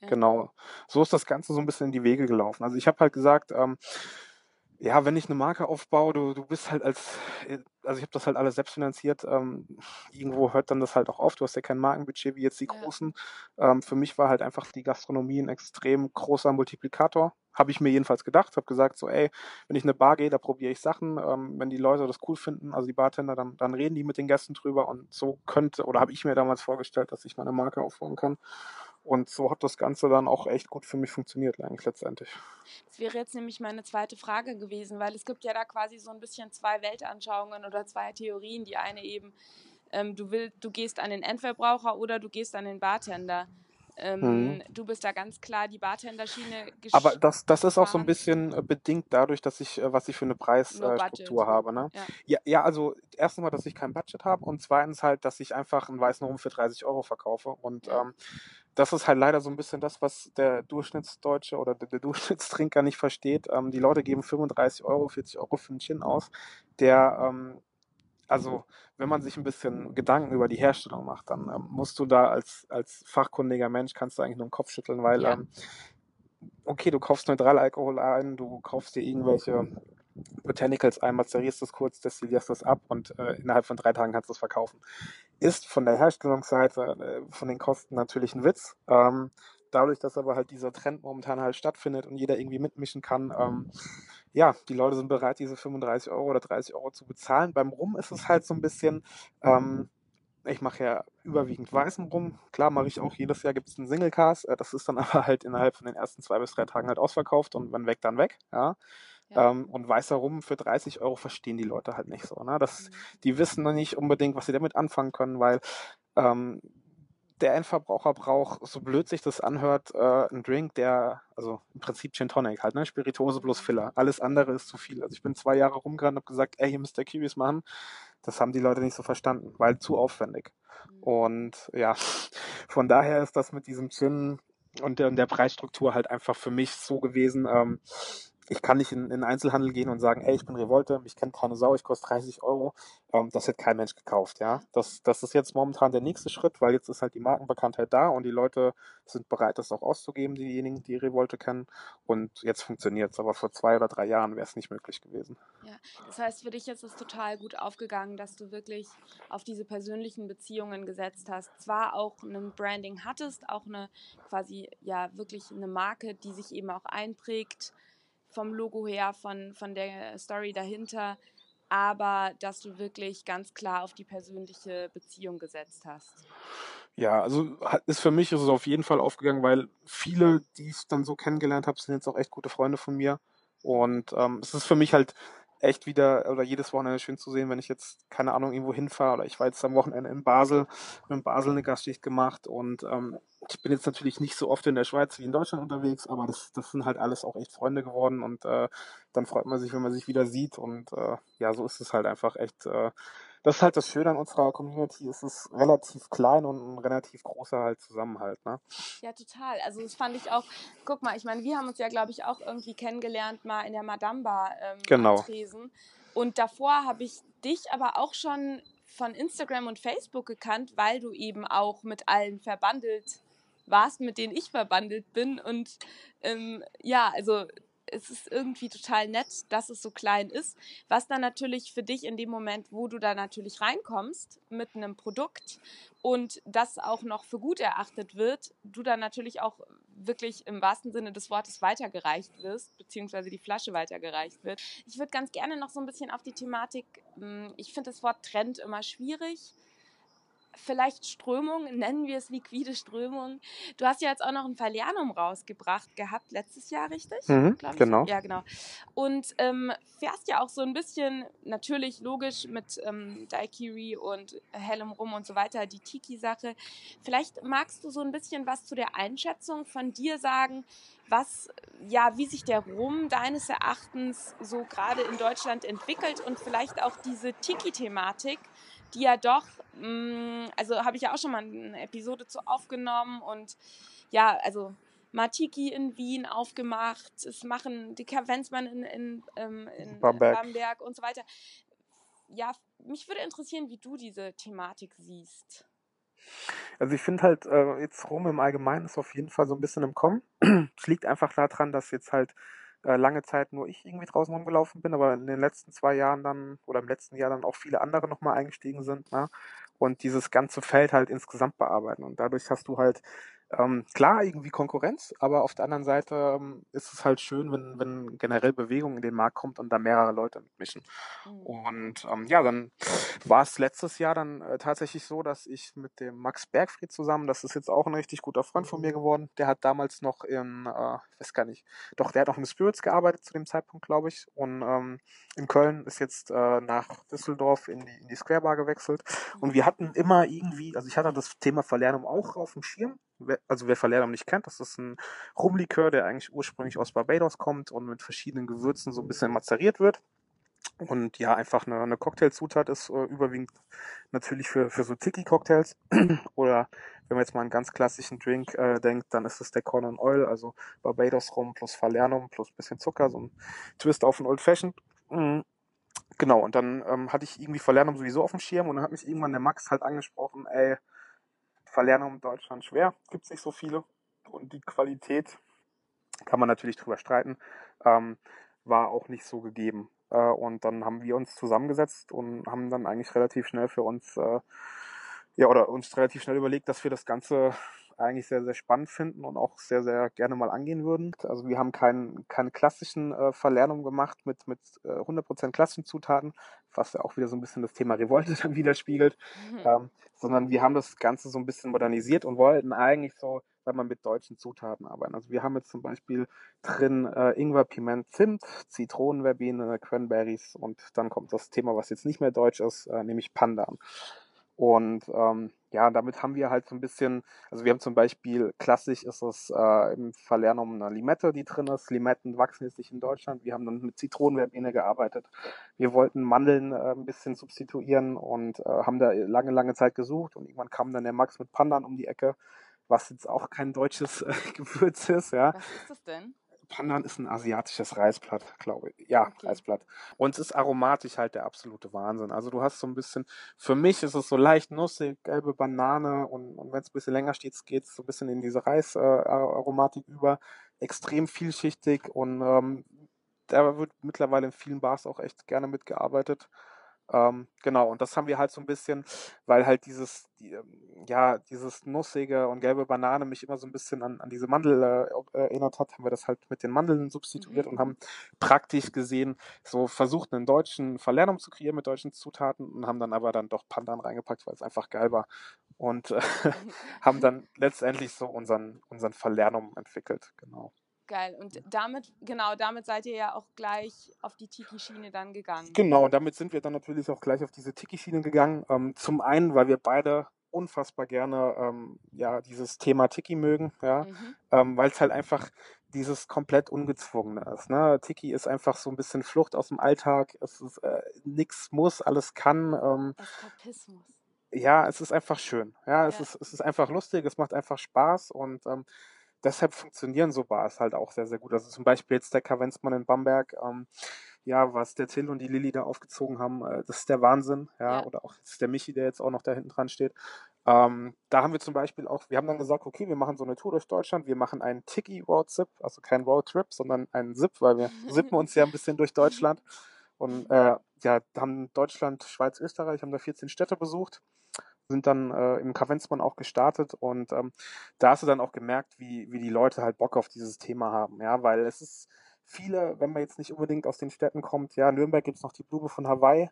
ja, genau. So ist das Ganze so ein bisschen in die Wege gelaufen. Also ich habe halt gesagt, ähm, ja, wenn ich eine Marke aufbaue, du, du bist halt als, äh, also ich habe das halt alles selbst finanziert, ähm, irgendwo hört dann das halt auch auf. Du hast ja kein Markenbudget wie jetzt die ja. großen. Ähm, für mich war halt einfach die Gastronomie ein extrem großer Multiplikator. Habe ich mir jedenfalls gedacht, habe gesagt, so, ey, wenn ich eine Bar gehe, da probiere ich Sachen. Ähm, wenn die Leute das cool finden, also die Bartender, dann, dann reden die mit den Gästen drüber und so könnte, oder habe ich mir damals vorgestellt, dass ich meine Marke aufbauen kann. Und so hat das Ganze dann auch echt gut für mich funktioniert, eigentlich letztendlich. Das wäre jetzt nämlich meine zweite Frage gewesen, weil es gibt ja da quasi so ein bisschen zwei Weltanschauungen oder zwei Theorien. Die eine eben, ähm, du, will, du gehst an den Endverbraucher oder du gehst an den Bartender. Ähm, mhm. Du bist da ganz klar die Bartenderschiene. Aber das, das ist auch so ein bisschen äh, bedingt dadurch, dass ich, äh, was ich für eine Preisstruktur äh, habe. Ne? Ja. ja. Ja, also erstens mal, dass ich kein Budget habe und zweitens halt, dass ich einfach einen weißen Rum für 30 Euro verkaufe. Und ja. ähm, das ist halt leider so ein bisschen das, was der Durchschnittsdeutsche oder der, Durchschnittstrinker nicht versteht. Ähm, die Leute geben 35 Euro, 40 Euro für einen Gin aus, der ähm, also wenn man sich ein bisschen Gedanken über die Herstellung macht, dann ähm, musst du da als, als fachkundiger Mensch kannst du eigentlich nur den Kopf schütteln, weil ja. ähm, okay, du kaufst Neutralalkohol ein, du kaufst dir irgendwelche Botanicals ein, mazerierst das kurz, destillierst das ab und äh, innerhalb von drei Tagen kannst du es verkaufen. Ist von der Herstellungsseite, äh, von den Kosten natürlich ein Witz. Ähm, dadurch, dass aber halt dieser Trend momentan halt stattfindet und jeder irgendwie mitmischen kann, ähm, ja, die Leute sind bereit, diese 35 Euro oder 30 Euro zu bezahlen. Beim Rum ist es halt so ein bisschen, ähm, ich mache ja überwiegend weißen Rum. Klar mache ich auch jedes Jahr gibt es einen Single Cast. Äh, das ist dann aber halt innerhalb von den ersten zwei bis drei Tagen halt ausverkauft und wenn weg, dann weg. Ja. Ja. Ähm, und weißer Rum für 30 Euro verstehen die Leute halt nicht so. Ne? Das, mhm. Die wissen noch nicht unbedingt, was sie damit anfangen können, weil ähm, der Endverbraucher braucht, so blöd sich das anhört, äh, einen Drink, der, also im Prinzip Gin Tonic halt, ne? Spirituose plus Filler. Alles andere ist zu viel. Also ich bin zwei Jahre rumgerannt und habe gesagt, ey, ihr müsst der Kiwis machen. Das haben die Leute nicht so verstanden, weil zu aufwendig. Mhm. Und ja, von daher ist das mit diesem Gin und der, und der Preisstruktur halt einfach für mich so gewesen, ähm, ich kann nicht in, in den Einzelhandel gehen und sagen, ey, ich bin Revolte, mich kennt keine Sau, ich koste 30 Euro. Ähm, das hätte kein Mensch gekauft, ja. Das, das ist jetzt momentan der nächste Schritt, weil jetzt ist halt die Markenbekanntheit da und die Leute sind bereit, das auch auszugeben, diejenigen, die Revolte kennen. Und jetzt funktioniert es. Aber vor zwei oder drei Jahren wäre es nicht möglich gewesen. Ja, das heißt, für dich ist es total gut aufgegangen, dass du wirklich auf diese persönlichen Beziehungen gesetzt hast. Zwar auch ein Branding hattest, auch eine quasi, ja, wirklich eine Marke, die sich eben auch einprägt vom Logo her, von, von der Story dahinter, aber dass du wirklich ganz klar auf die persönliche Beziehung gesetzt hast. Ja, also ist für mich ist es auf jeden Fall aufgegangen, weil viele, die ich dann so kennengelernt habe, sind jetzt auch echt gute Freunde von mir. Und ähm, es ist für mich halt echt wieder oder jedes Wochenende schön zu sehen, wenn ich jetzt, keine Ahnung, irgendwo hinfahre oder ich war jetzt am Wochenende in Basel, in Basel eine Gastschicht gemacht und ähm, ich bin jetzt natürlich nicht so oft in der Schweiz wie in Deutschland unterwegs, aber das, das sind halt alles auch echt Freunde geworden und äh, dann freut man sich, wenn man sich wieder sieht und äh, ja, so ist es halt einfach echt äh, das ist halt das Schöne an unserer Community. Es ist relativ klein und ein relativ großer halt Zusammenhalt, ne? Ja, total. Also das fand ich auch, guck mal, ich meine, wir haben uns ja, glaube ich, auch irgendwie kennengelernt mal in der Madame Bar ähm, genau. Tresen. Und davor habe ich dich aber auch schon von Instagram und Facebook gekannt, weil du eben auch mit allen verbandelt warst, mit denen ich verbandelt bin. Und ähm, ja, also es ist irgendwie total nett, dass es so klein ist. Was dann natürlich für dich in dem Moment, wo du da natürlich reinkommst mit einem Produkt und das auch noch für gut erachtet wird, du dann natürlich auch wirklich im wahrsten Sinne des Wortes weitergereicht wirst, beziehungsweise die Flasche weitergereicht wird. Ich würde ganz gerne noch so ein bisschen auf die Thematik, hm, ich finde das Wort Trend immer schwierig vielleicht Strömung, nennen wir es liquide Strömung. Du hast ja jetzt auch noch ein Falernum rausgebracht gehabt, letztes Jahr, richtig? Mhm, genau. Ja, genau. Und ähm, fährst ja auch so ein bisschen, natürlich logisch mit ähm, Daikiri und hellem Rum und so weiter, die Tiki-Sache. Vielleicht magst du so ein bisschen was zu der Einschätzung von dir sagen, was, ja, wie sich der Rum deines Erachtens so gerade in Deutschland entwickelt und vielleicht auch diese Tiki-Thematik die ja doch, mh, mm, also habe ich ja auch schon mal eine Episode zu aufgenommen und ja, also Matiki in Wien aufgemacht, es machen die Kavenzmann in, in, ähm, in Bamberg. Bamberg und so weiter. Ja, mich würde interessieren, wie du diese Thematik siehst. Also ich finde halt, äh, jetzt Rom im Allgemeinen ist auf jeden Fall so ein bisschen im Kommen. Es liegt einfach daran, dass jetzt halt äh, lange Zeit nur ich irgendwie draußen rumgelaufen bin, aber in den letzten zwei Jahren dann oder im letzten Jahr dann auch viele andere nochmal eingestiegen sind. Ne? Und dieses ganze Feld halt insgesamt bearbeiten. Und dadurch hast du halt ähm, klar, irgendwie Konkurrenz, aber auf der anderen Seite ähm, ist es halt schön, wenn, wenn generell Bewegung in den Markt kommt und da mehrere Leute mitmischen. Mhm. Und ähm, ja, dann war es letztes Jahr dann äh, tatsächlich so, dass ich mit dem Max Bergfried zusammen, das ist jetzt auch ein richtig guter Freund von mir geworden, der hat damals noch in, äh, ich weiß gar nicht, doch, der hat auch in Spirits gearbeitet zu dem Zeitpunkt, glaube ich. Und ähm, in Köln ist jetzt äh, nach Düsseldorf in die, in die Square Bar gewechselt. Und wir hatten immer irgendwie, also ich hatte das Thema Verlernen auch auf dem Schirm also wer Verlehrung nicht kennt, das ist ein Rumlikör, der eigentlich ursprünglich aus Barbados kommt und mit verschiedenen Gewürzen so ein bisschen mazeriert wird. Und ja, einfach eine, eine Cocktailzutat ist äh, überwiegend natürlich für, für so Tiki-Cocktails. Oder wenn man jetzt mal einen ganz klassischen Drink äh, denkt, dann ist es der Corn and Oil, also Barbados Rum plus Falernum plus bisschen Zucker, so ein Twist auf ein Old Fashioned. Mhm. Genau, und dann ähm, hatte ich irgendwie Falernum sowieso auf dem Schirm und dann hat mich irgendwann der Max halt angesprochen, ey, Verlernung in Deutschland schwer, gibt es nicht so viele. Und die Qualität, kann man natürlich drüber streiten, ähm, war auch nicht so gegeben. Äh, und dann haben wir uns zusammengesetzt und haben dann eigentlich relativ schnell für uns, äh, ja, oder uns relativ schnell überlegt, dass wir das Ganze eigentlich sehr, sehr spannend finden und auch sehr, sehr gerne mal angehen würden. Also wir haben keinen, keine klassischen äh, Verlernung gemacht mit, mit äh, 100% klassischen Zutaten, was ja auch wieder so ein bisschen das Thema Revolte dann widerspiegelt, mhm. ähm, sondern wir haben das Ganze so ein bisschen modernisiert und wollten eigentlich so, wenn man mit deutschen Zutaten arbeiten. Also wir haben jetzt zum Beispiel drin äh, Ingwer, Piment, Zimt, Zitronenverbene, Cranberries und dann kommt das Thema, was jetzt nicht mehr deutsch ist, äh, nämlich Pandan. Und ähm, ja, damit haben wir halt so ein bisschen, also wir haben zum Beispiel, klassisch ist es äh, im Verlernum eine Limette, die drin ist. Limetten wachsen jetzt nicht in Deutschland. Wir haben dann mit Zitronenverbene gearbeitet. Wir wollten Mandeln äh, ein bisschen substituieren und äh, haben da lange, lange Zeit gesucht. Und irgendwann kam dann der Max mit Pandan um die Ecke, was jetzt auch kein deutsches äh, Gewürz ist. Ja. Was ist das denn? Pandan ist ein asiatisches Reisblatt, glaube ich. Ja, okay. Reisblatt. Und es ist aromatisch halt der absolute Wahnsinn. Also du hast so ein bisschen, für mich ist es so leicht nussig, gelbe Banane und, und wenn es ein bisschen länger steht, geht es so ein bisschen in diese Reisaromatik äh, über. Extrem vielschichtig und ähm, da wird mittlerweile in vielen Bars auch echt gerne mitgearbeitet. Ähm, genau, und das haben wir halt so ein bisschen, weil halt dieses, die, ähm, ja, dieses nussige und gelbe Banane mich immer so ein bisschen an, an diese Mandel äh, erinnert hat, haben wir das halt mit den Mandeln substituiert mhm. und haben praktisch gesehen so versucht, einen deutschen Verlernung zu kreieren mit deutschen Zutaten und haben dann aber dann doch Pandan reingepackt, weil es einfach geil war und äh, haben dann letztendlich so unseren, unseren Verlernum entwickelt, genau. Geil. Und damit, genau, damit seid ihr ja auch gleich auf die Tiki-Schiene dann gegangen. Genau, damit sind wir dann natürlich auch gleich auf diese Tiki-Schiene gegangen. Ähm, zum einen, weil wir beide unfassbar gerne ähm, ja dieses Thema Tiki mögen, ja, mhm. ähm, weil es halt einfach dieses komplett ungezwungene ist. Ne? Tiki ist einfach so ein bisschen Flucht aus dem Alltag. Es ist äh, nichts muss, alles kann. Ähm, Eskapismus. Ja, es ist einfach schön. Ja, es ja. ist es ist einfach lustig. Es macht einfach Spaß und ähm, deshalb funktionieren so Bars halt auch sehr, sehr gut. Also zum Beispiel jetzt der Kavenzmann in Bamberg, ähm, ja, was der Till und die Lilly da aufgezogen haben, äh, das ist der Wahnsinn, ja, Ja. oder auch der Michi, der jetzt auch noch da hinten dran steht. Ähm, da haben wir zum Beispiel auch, wir haben dann gesagt, okay, wir machen so eine Tour durch Deutschland, wir machen einen Tiki Road Zip, also kein Road Trip, sondern einen Zip, weil wir zippen uns ja ein bisschen durch Deutschland und äh, ja, haben Deutschland, Schweiz, Österreich, haben da 14 Städte besucht, sind dann äh, im Kavenzmann auch gestartet und ähm, da hast du dann auch gemerkt, wie, wie die Leute halt Bock auf dieses Thema haben, ja, weil es ist viele, wenn man jetzt nicht unbedingt aus den Städten kommt, ja, Nürnberg gibt's noch die Blume von Hawaii,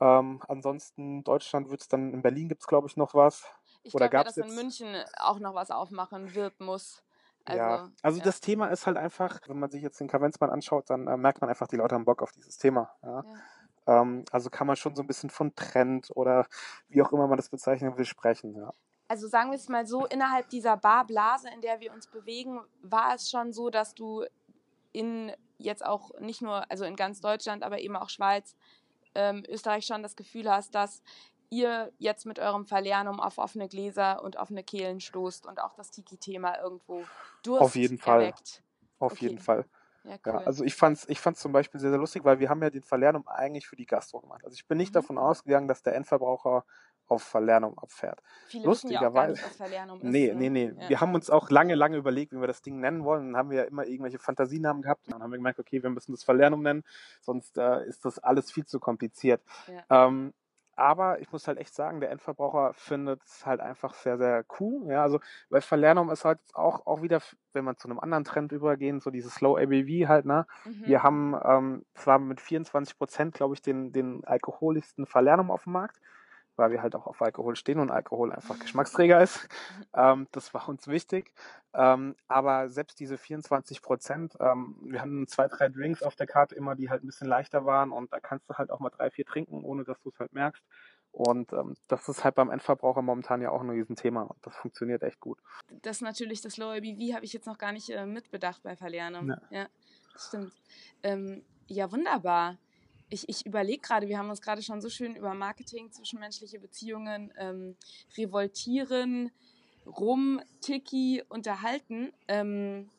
ähm, ansonsten Deutschland wird's dann, in Berlin gibt's glaube ich noch was. Ich Oder glaube ja, dass in jetzt- München auch noch was aufmachen wird, muss. Also, ja, also ja. das Thema ist halt einfach, wenn man sich jetzt den Kavenzmann anschaut, dann äh, merkt man einfach, die Leute haben Bock auf dieses Thema. Ja. Ja. Ähm, also kann man schon so ein bisschen von Trend oder wie auch immer man das bezeichnen will, sprechen. Ja. Also sagen wir es mal so, innerhalb dieser Barblase, in der wir uns bewegen, war es schon so, dass du in jetzt auch nicht nur, also in ganz Deutschland, aber eben auch Schweiz, ähm, Österreich schon das Gefühl hast, dass ihr jetzt mit eurem Verlernum auf offene Gläser und offene Kehlen stoßt und auch das Tiki-Thema irgendwo Durst Auf jeden Fall. erweckt. Auf Okay. jeden Fall. Ja, cool. Ja, also ich fand's, ich fand's zum Beispiel sehr, sehr lustig, weil wir haben ja den Verlernum eigentlich für die Gastro gemacht. Also ich bin nicht Mhm. davon ausgegangen, dass der Endverbraucher auf Verlernum abfährt. Viele ja lustigerweise- ist. Nee, ne? nee, nee. Ja. Wir haben uns auch lange, lange überlegt, wie wir das Ding nennen wollen. Dann haben wir ja immer irgendwelche Fantasienamen gehabt. Und dann haben wir gemerkt, okay, wir müssen das Verlernum nennen, sonst äh, ist das alles viel zu kompliziert. Ja. Ähm, aber ich muss halt echt sagen, der Endverbraucher findet es halt einfach sehr, sehr cool. Ja, also, weil Verlernum ist halt auch, auch wieder, wenn man zu einem anderen Trend übergehen, so dieses Low ABV halt, ne? Mhm. Wir haben ähm, zwar mit 24 Prozent, glaube ich, den, den alkoholischsten Verlernum auf dem Markt, weil wir halt auch auf Alkohol stehen und Alkohol einfach Geschmacksträger ist. Ähm, das war uns wichtig. Ähm, aber selbst diese 24 Prozent, ähm, wir hatten zwei, drei Drinks auf der Karte immer, die halt ein bisschen leichter waren und da kannst du halt auch mal drei, vier trinken, ohne dass du es halt merkst. Und ähm, das ist halt beim Endverbraucher momentan ja auch ein Riesenthema und das funktioniert echt gut. das natürlich, das Low ABV habe ich jetzt noch gar nicht äh, mitbedacht bei Verlernum. Ja. Ja, das stimmt. Ähm, ja, wunderbar. Ich, ich überlege gerade, wir haben uns gerade schon so schön über Marketing, zwischenmenschliche Beziehungen, ähm, Revoltieren, Rum, Tiki unterhalten. Ähm,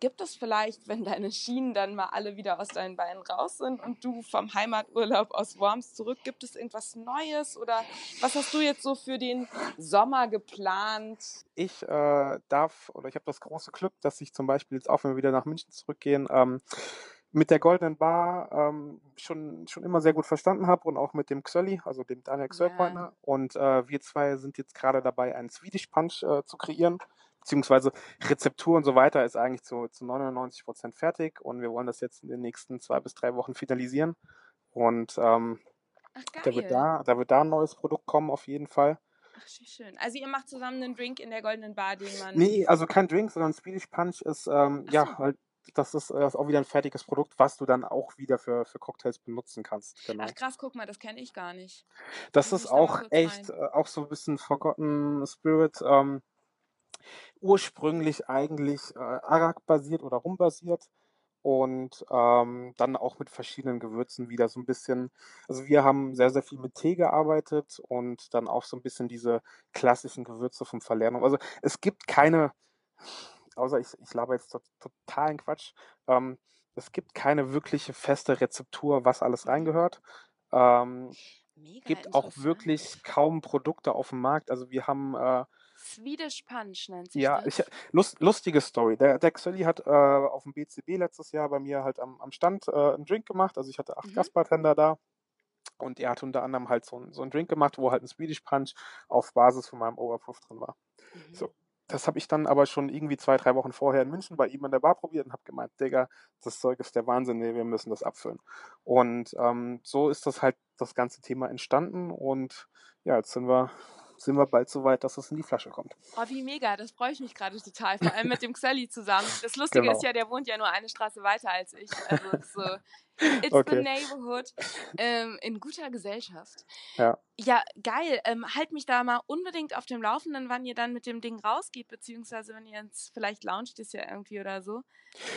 gibt es vielleicht, wenn deine Schienen dann mal alle wieder aus deinen Beinen raus sind und du vom Heimaturlaub aus Worms zurück, gibt es irgendwas Neues oder was hast du jetzt so für den Sommer geplant? ich äh, darf oder ich habe das große Glück, dass ich zum Beispiel jetzt auch, wenn wir wieder nach München zurückgehen, ähm, mit der Goldenen Bar ähm, schon, schon immer sehr gut verstanden habe und auch mit dem Xölli, also dem Daniel Xöllpointner. Und äh, wir zwei sind jetzt gerade dabei, einen Swedish Punch äh, zu kreieren. Beziehungsweise Rezeptur und so weiter ist eigentlich zu, zu 99 Prozent fertig und wir wollen das jetzt in den nächsten zwei bis drei Wochen finalisieren. Und ähm, Ach, da, wird da, da wird da ein neues Produkt kommen, auf jeden Fall. Ach, schön. Also ihr macht zusammen einen Drink in der goldenen Bar, den man. Nee, also kein Drink, sondern Swedish Punch ist, ähm, Ach ja, so. halt, das ist, äh, ist auch wieder ein fertiges Produkt, was du dann auch wieder für, für Cocktails benutzen kannst. Genau. Ach krass, guck mal, das kenne ich gar nicht. Das ist auch echt, rein. äh, auch so ein bisschen Forgotten Spirit. Ähm, ursprünglich eigentlich äh, Arak-basiert oder Rum-basiert und ähm, dann auch mit verschiedenen Gewürzen wieder so ein bisschen. Also wir haben sehr, sehr viel mit Tee gearbeitet und dann auch so ein bisschen diese klassischen Gewürze vom Verlernung. Also es gibt keine, außer ich, ich laber jetzt to totalen Quatsch, ähm, es gibt keine wirkliche feste Rezeptur, was alles reingehört. Ähm, Mega gibt auch wirklich kaum Produkte auf dem Markt. Also wir haben äh, Swedish Punch nennt sich ja, das. ich, lust, lustige Story. Der, der Xölli hat äh, auf dem BCB letztes Jahr bei mir halt am, am Stand äh, einen Drink gemacht. Also ich hatte acht Mhm. Gastbartender da. Und er hat unter anderem halt so, ein- so einen Drink gemacht, wo halt ein Swedish Punch auf Basis von meinem Overproof drin war. Mhm. So. Das habe ich dann aber schon irgendwie zwei, drei Wochen vorher in München bei ihm in der Bar probiert und habe gemeint, Digga, das Zeug ist der Wahnsinn, nee, wir müssen das abfüllen. Und ähm, so ist das halt das ganze Thema entstanden und ja, jetzt sind wir, sind wir bald so weit, dass es in die Flasche kommt. Oh, wie mega, das freue ich mich gerade total. Vor allem mit dem Xelli zusammen. Das Lustige Genau. ist ja, der wohnt ja nur eine Straße weiter als ich. Also so, it's the Okay. neighborhood. Ähm, in guter Gesellschaft. Ja. Ja, geil. Ähm, halt mich da mal unbedingt auf dem Laufenden, wann ihr dann mit dem Ding rausgeht, beziehungsweise wenn ihr jetzt vielleicht launcht es ja irgendwie oder so.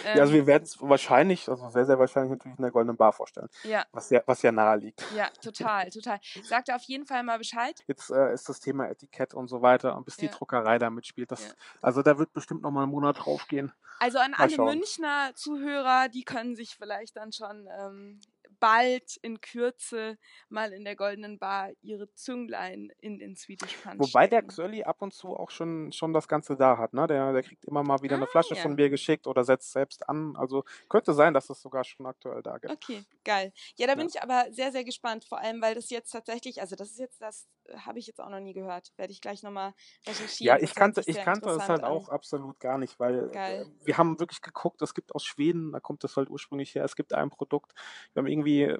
Ähm, Ja, also wir werden es wahrscheinlich, also sehr, sehr wahrscheinlich natürlich in der Goldenen Bar vorstellen, ja, was ja, was ja nahe liegt. ja, total, total. Sagt auf jeden Fall mal Bescheid. Jetzt äh, ist das Thema Etikett und so weiter und bis die Ja. Druckerei da mitspielt, das, Ja. also da wird bestimmt noch mal einen Monat draufgehen. Also an Mal alle schauen. Münchner Zuhörer, die können sich vielleicht dann schon ähm, bald in Kürze mal in der Goldenen Bar ihre Zünglein in den Swedish Punch Wobei der Xölli ab und zu auch schon, schon das Ganze da hat. Ne? Der, der kriegt immer mal wieder eine Ah, Flasche ja. von mir geschickt oder setzt selbst an. Also könnte sein, dass es sogar schon aktuell da gibt. Okay, geil. Ja, da bin Ja. ich aber sehr, sehr gespannt. Vor allem, weil das jetzt tatsächlich, also das ist jetzt das, äh, habe ich jetzt auch noch nie gehört. Werde ich gleich nochmal recherchieren. Ja, Das ich kannte, ich kannte es halt an. auch absolut gar nicht, weil Geil. äh, wir haben wirklich geguckt, es gibt aus Schweden, da kommt das halt ursprünglich her, es gibt ein Produkt, wir haben irgendwie äh,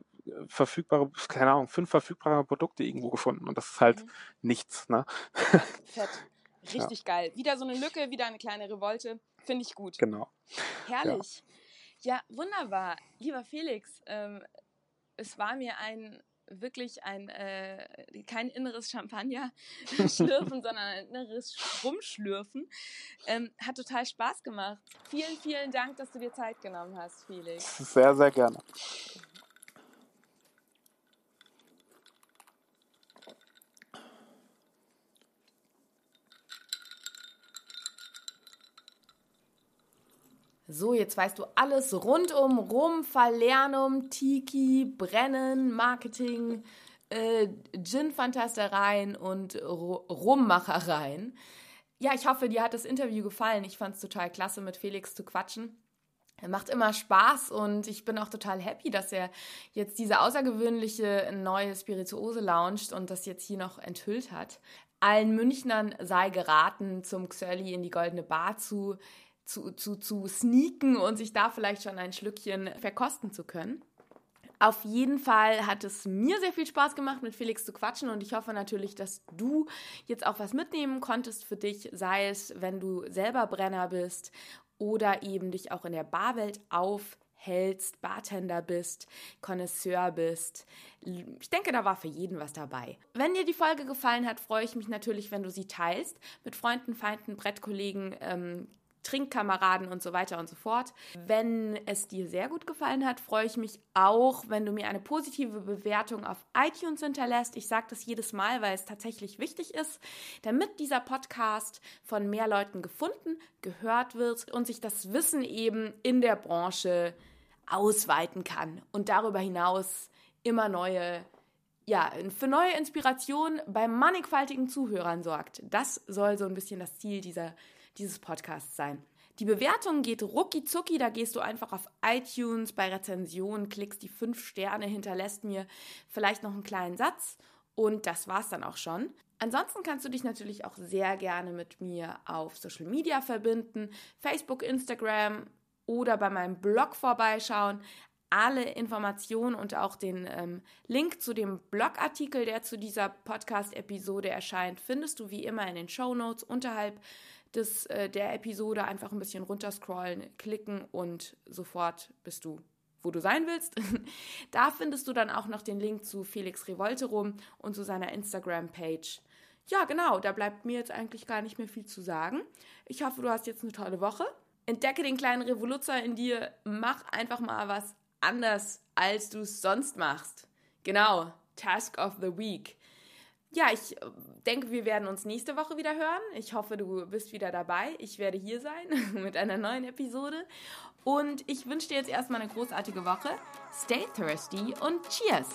verfügbare, keine Ahnung, fünf verfügbare Produkte irgendwo gefunden und das ist halt Mhm. nichts, ne? Fett. Richtig geil. Wieder so eine Lücke, wieder eine kleine Revolte. Finde ich gut. Genau. Herrlich. Ja, wunderbar. Lieber Felix, ähm, es war mir ein wirklich ein äh, kein inneres Champagner schlürfen, sondern ein inneres Rumschlürfen. Ähm, hat total Spaß gemacht. Vielen, vielen Dank, dass du dir Zeit genommen hast, Felix. Sehr, sehr gerne. So, jetzt weißt du alles rund um Rum, Falernum, Tiki, Brennen, Marketing, äh, Gin-Fantastereien und Ru- Rummachereien. Ja, ich hoffe, dir hat das Interview gefallen. Ich fand es total klasse, mit Felix zu quatschen. Er macht immer Spaß und ich bin auch total happy, dass er jetzt diese außergewöhnliche neue Spirituose launcht und das jetzt hier noch enthüllt hat. Allen Münchnern sei geraten, zum Xölli in die Goldene Bar zu, zu, zu, zu sneaken und sich da vielleicht schon ein Schlückchen verkosten zu können. Auf jeden Fall hat es mir sehr viel Spaß gemacht, mit Felix zu quatschen und ich hoffe natürlich, dass du jetzt auch was mitnehmen konntest für dich, sei es, wenn du selber Brenner bist oder eben dich auch in der Barwelt aufhältst, Bartender bist, Connoisseur bist. Ich denke, da war für jeden was dabei. Wenn dir die Folge gefallen hat, freue ich mich natürlich, wenn du sie teilst mit Freunden, Feinden, Brettkollegen, ähm, Trinkkameraden und so weiter und so fort. Wenn es dir sehr gut gefallen hat, freue ich mich auch, wenn du mir eine positive Bewertung auf iTunes hinterlässt. Ich sage das jedes Mal, weil es tatsächlich wichtig ist, damit dieser Podcast von mehr Leuten gefunden, gehört wird und sich das Wissen eben in der Branche ausweiten kann und darüber hinaus immer neue ja, für neue Inspiration bei mannigfaltigen Zuhörern sorgt. Das soll so ein bisschen das Ziel dieser, dieses Podcasts sein. Die Bewertung geht rucki zucki, da gehst du einfach auf iTunes bei Rezensionen, klickst die fünf Sterne, hinterlässt mir vielleicht noch einen kleinen Satz und das war's dann auch schon. Ansonsten kannst du dich natürlich auch sehr gerne mit mir auf Social Media verbinden, Facebook, Instagram oder bei meinem Blog vorbeischauen. Alle Informationen und auch den ähm, Link zu dem Blogartikel, der zu dieser Podcast-Episode erscheint, findest du wie immer in den Show Notes unterhalb des, äh, der Episode. Einfach ein bisschen runterscrollen, klicken und sofort bist du wo du sein willst. da findest du dann auch noch den Link zu Felix Revolterum und zu seiner Instagram-Page. Ja, genau, da bleibt mir jetzt eigentlich gar nicht mehr viel zu sagen. Ich hoffe, du hast jetzt eine tolle Woche. Entdecke den kleinen Revoluzer in dir, mach einfach mal was anders, als du es sonst machst. Genau, Task of the Week. Ja, ich äh, denke, wir werden uns nächste Woche wieder hören. Ich hoffe, du bist wieder dabei. Ich werde hier sein mit einer neuen Episode. Und ich wünsche dir jetzt erstmal eine großartige Woche. Stay thirsty und cheers!